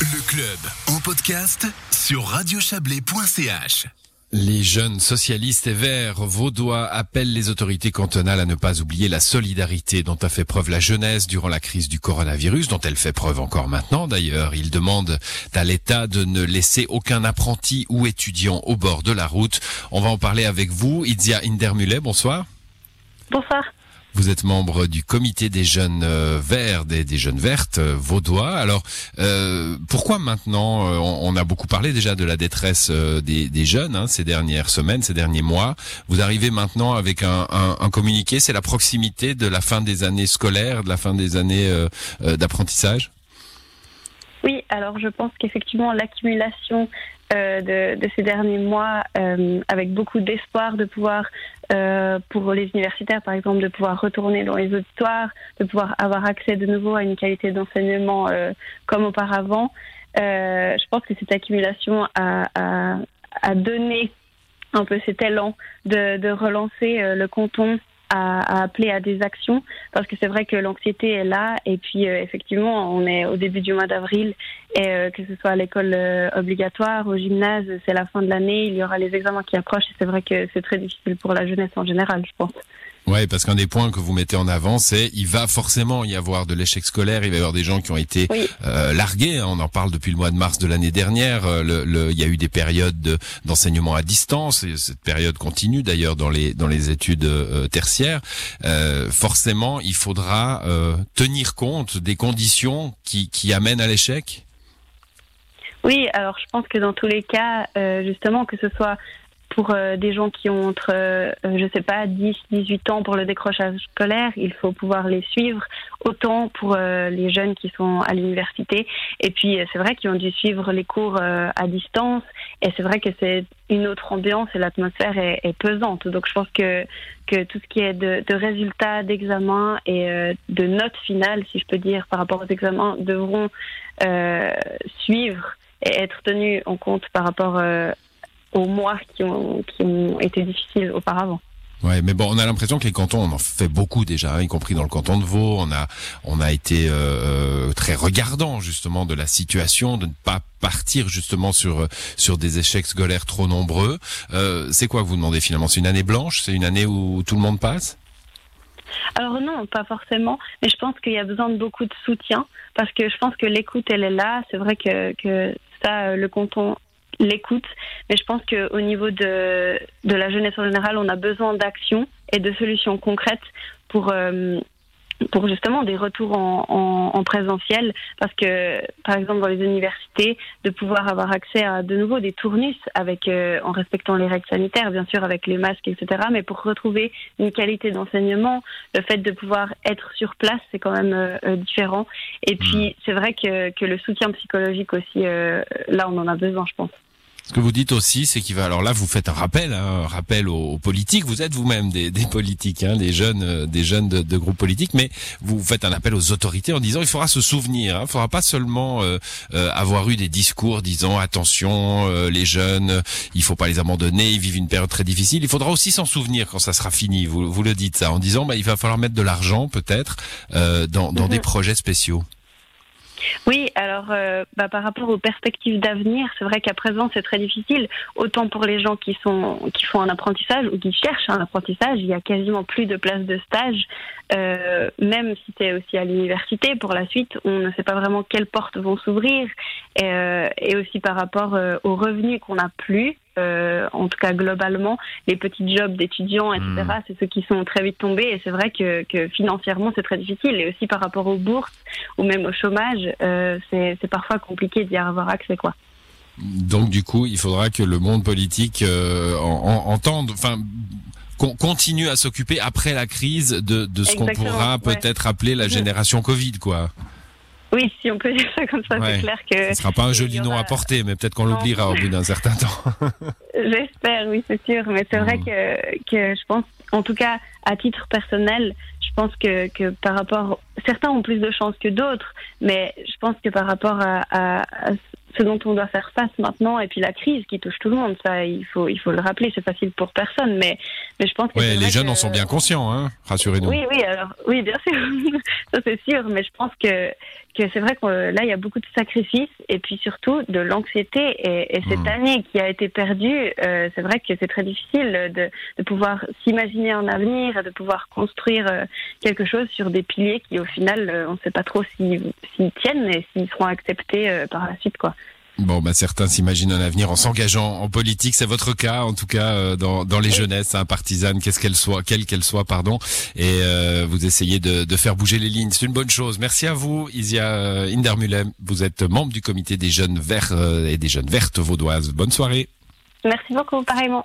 Le club en podcast sur radiochablais.ch. Les jeunes socialistes et verts vaudois appellent les autorités cantonales à ne pas oublier la solidarité dont a fait preuve la jeunesse durant la crise du coronavirus, dont elle fait preuve encore maintenant d'ailleurs. Ils demandent à l'État de ne laisser aucun apprenti ou étudiant au bord de la route. On va en parler avec vous. Itzia Indermulet, bonsoir. Bonsoir. Vous êtes membre du comité des jeunes euh, verts, des, jeunes vertes euh, vaudois. Alors, euh, pourquoi maintenant on, a beaucoup parlé déjà de la détresse des, jeunes hein, ces dernières semaines, ces derniers mois. Vous arrivez maintenant avec un, un, un communiqué. C'est la proximité de la fin des années scolaires, de la fin des années d'apprentissage? Alors je pense qu'effectivement l'accumulation euh, de, ces derniers mois, euh, avec beaucoup d'espoir de pouvoir, euh, pour les universitaires par exemple, de pouvoir retourner dans les auditoires, de pouvoir avoir accès de nouveau à une qualité d'enseignement comme auparavant, je pense que cette accumulation a, donné un peu cet élan de relancer le canton à, à, appeler à des actions parce que c'est vrai que l'anxiété est là et puis euh, effectivement on est au début du mois d'avril et euh, que ce soit à l'école euh, obligatoire, au gymnase, c'est la fin de l'année, il y aura les examens qui approchent et c'est vrai que c'est très difficile pour la jeunesse en général, je pense. Ouais, parce qu'un des points que vous mettez en avant, c'est il va forcément y avoir de l'échec scolaire, il va y avoir des gens qui ont été oui. euh, largués. Hein, on en parle depuis le mois de mars de l'année dernière. Euh, le, le, il y a eu des périodes de, d'enseignement à distance, et cette période continue d'ailleurs dans les dans les études euh, tertiaires. Euh, forcément, il faudra euh, tenir compte des conditions qui, qui amènent à l'échec? Oui, alors je pense que dans tous les cas, euh, justement, que ce soit pour euh, des gens qui ont entre, euh, je sais pas, 10, 18 ans pour le décrochage scolaire, il faut pouvoir les suivre. Autant pour euh, les jeunes qui sont à l'université. Et puis, c'est vrai qu'ils ont dû suivre les cours euh, à distance. Et c'est vrai que c'est une autre ambiance et l'atmosphère est, pesante. Donc, je pense que, que tout ce qui est de, de résultats d'examen et euh, de notes finales, si je peux dire, par rapport aux examens, devront euh, suivre et être tenus en compte par rapport euh, aux mois qui ont, qui ont été difficiles auparavant. Ouais, mais bon, on a l'impression que les cantons, on en fait beaucoup déjà, hein, y compris dans le canton de Vaud. On a, on a été euh, très regardant justement de la situation, de ne pas partir justement sur sur des échecs scolaires trop nombreux. Euh, c'est quoi que vous demandez finalement? C'est une année blanche? C'est une année où tout le monde passe? Alors non, pas forcément, mais je pense qu'il y a besoin de beaucoup de soutien parce que je pense que l'écoute elle est là. C'est vrai que que ça, le canton l'écoute. Mais je pense qu'au niveau de, de la jeunesse en général, on a besoin d'action et de solutions concrètes pour, euh, pour justement des retours en, en, en, présentiel. Parce que, par exemple, dans les universités, de pouvoir avoir accès à de nouveau des tournus avec, euh, en respectant les règles sanitaires, bien sûr, avec les masques, etc. Mais pour retrouver une qualité d'enseignement, le fait de pouvoir être sur place, c'est quand même euh, différent. Et puis, c'est vrai que, que le soutien psychologique aussi, là, on en a besoin, je pense. Ce que vous dites aussi, c'est qu'il va. Alors là, vous faites un rappel, hein, un rappel aux, aux, politiques. Vous êtes vous-même des, des, politiques, hein, des jeunes, euh, des jeunes de, de, groupes politiques, mais vous faites un appel aux autorités en disant il faudra se souvenir. Hein, il faudra pas seulement euh, euh, avoir eu des discours disant attention, euh, les jeunes, il faut pas les abandonner, ils vivent une période très difficile. Il faudra aussi s'en souvenir quand ça sera fini. Vous, vous le dites ça en disant bah, il va falloir mettre de l'argent peut-être euh, dans, dans mm -hmm. des projets spéciaux. Oui, alors euh, bah, par rapport aux perspectives d'avenir, c'est vrai qu'à présent c'est très difficile, autant pour les gens qui sont qui font un apprentissage ou qui cherchent un apprentissage, il y a quasiment plus de places de stage, euh, même si c'est aussi à l'université. Pour la suite, on ne sait pas vraiment quelles portes vont s'ouvrir, et, euh, et, aussi par rapport aux revenus qu'on n'a plus. Euh, en tout cas globalement, les petits jobs d'étudiants, etc., mmh. c'est ceux qui sont très vite tombés. Et c'est vrai que, que financièrement, c'est très difficile. Et aussi par rapport aux bourses ou même au chômage, euh, c'est parfois compliqué d'y avoir accès. quoi. Donc du coup, il faudra que le monde politique euh, en, en, entende, enfin qu'on continue à s'occuper après la crise de, de ce qu'on pourra peut-être appeler la génération Covid, quoi. Oui, si on peut dire ça comme ça, ouais. c'est clair que. Ce sera pas un joli nom à porter, mais peut-être qu'on l'oubliera au bout d'un certain temps. J'espère, oui, c'est sûr. Mais c'est mmh. vrai que, que je pense, en tout cas, à titre personnel, je pense que, que par rapport. Certains ont plus de chance que d'autres, mais je pense que par rapport à, à, à ce dont on doit faire face maintenant, et puis la crise qui touche tout le monde, ça, il faut, il faut le rappeler, c'est facile pour personne, mais, mais je pense que. Ouais, les jeunes en sont bien conscients, hein, rassurez-nous. Oui, oui, alors, oui, bien sûr, ça c'est sûr, mais je pense que, que c'est vrai que euh, là, il y a beaucoup de sacrifices, et puis surtout de l'anxiété, et, et, cette Hmm. année qui a été perdue, euh, c'est vrai que c'est très difficile de, de pouvoir s'imaginer un avenir, et de pouvoir construire euh, quelque chose sur des piliers qui, au final, euh, on ne sait pas trop s'ils tiennent et s'ils seront acceptés euh, par la suite, quoi. Bon, bah certains s'imaginent un avenir en s'engageant en politique. C'est votre cas, en tout cas, euh, dans, dans les jeunesses hein, partisanes, qu'est-ce qu'elles soient, quelles qu'elles soient, pardon. Et euh, vous essayez de, de faire bouger les lignes. C'est une bonne chose. Merci à vous, Isia Indermulem. Vous êtes membre du comité des jeunes verts et des jeunes vertes vaudoises. Bonne soirée. Merci beaucoup, pareillement.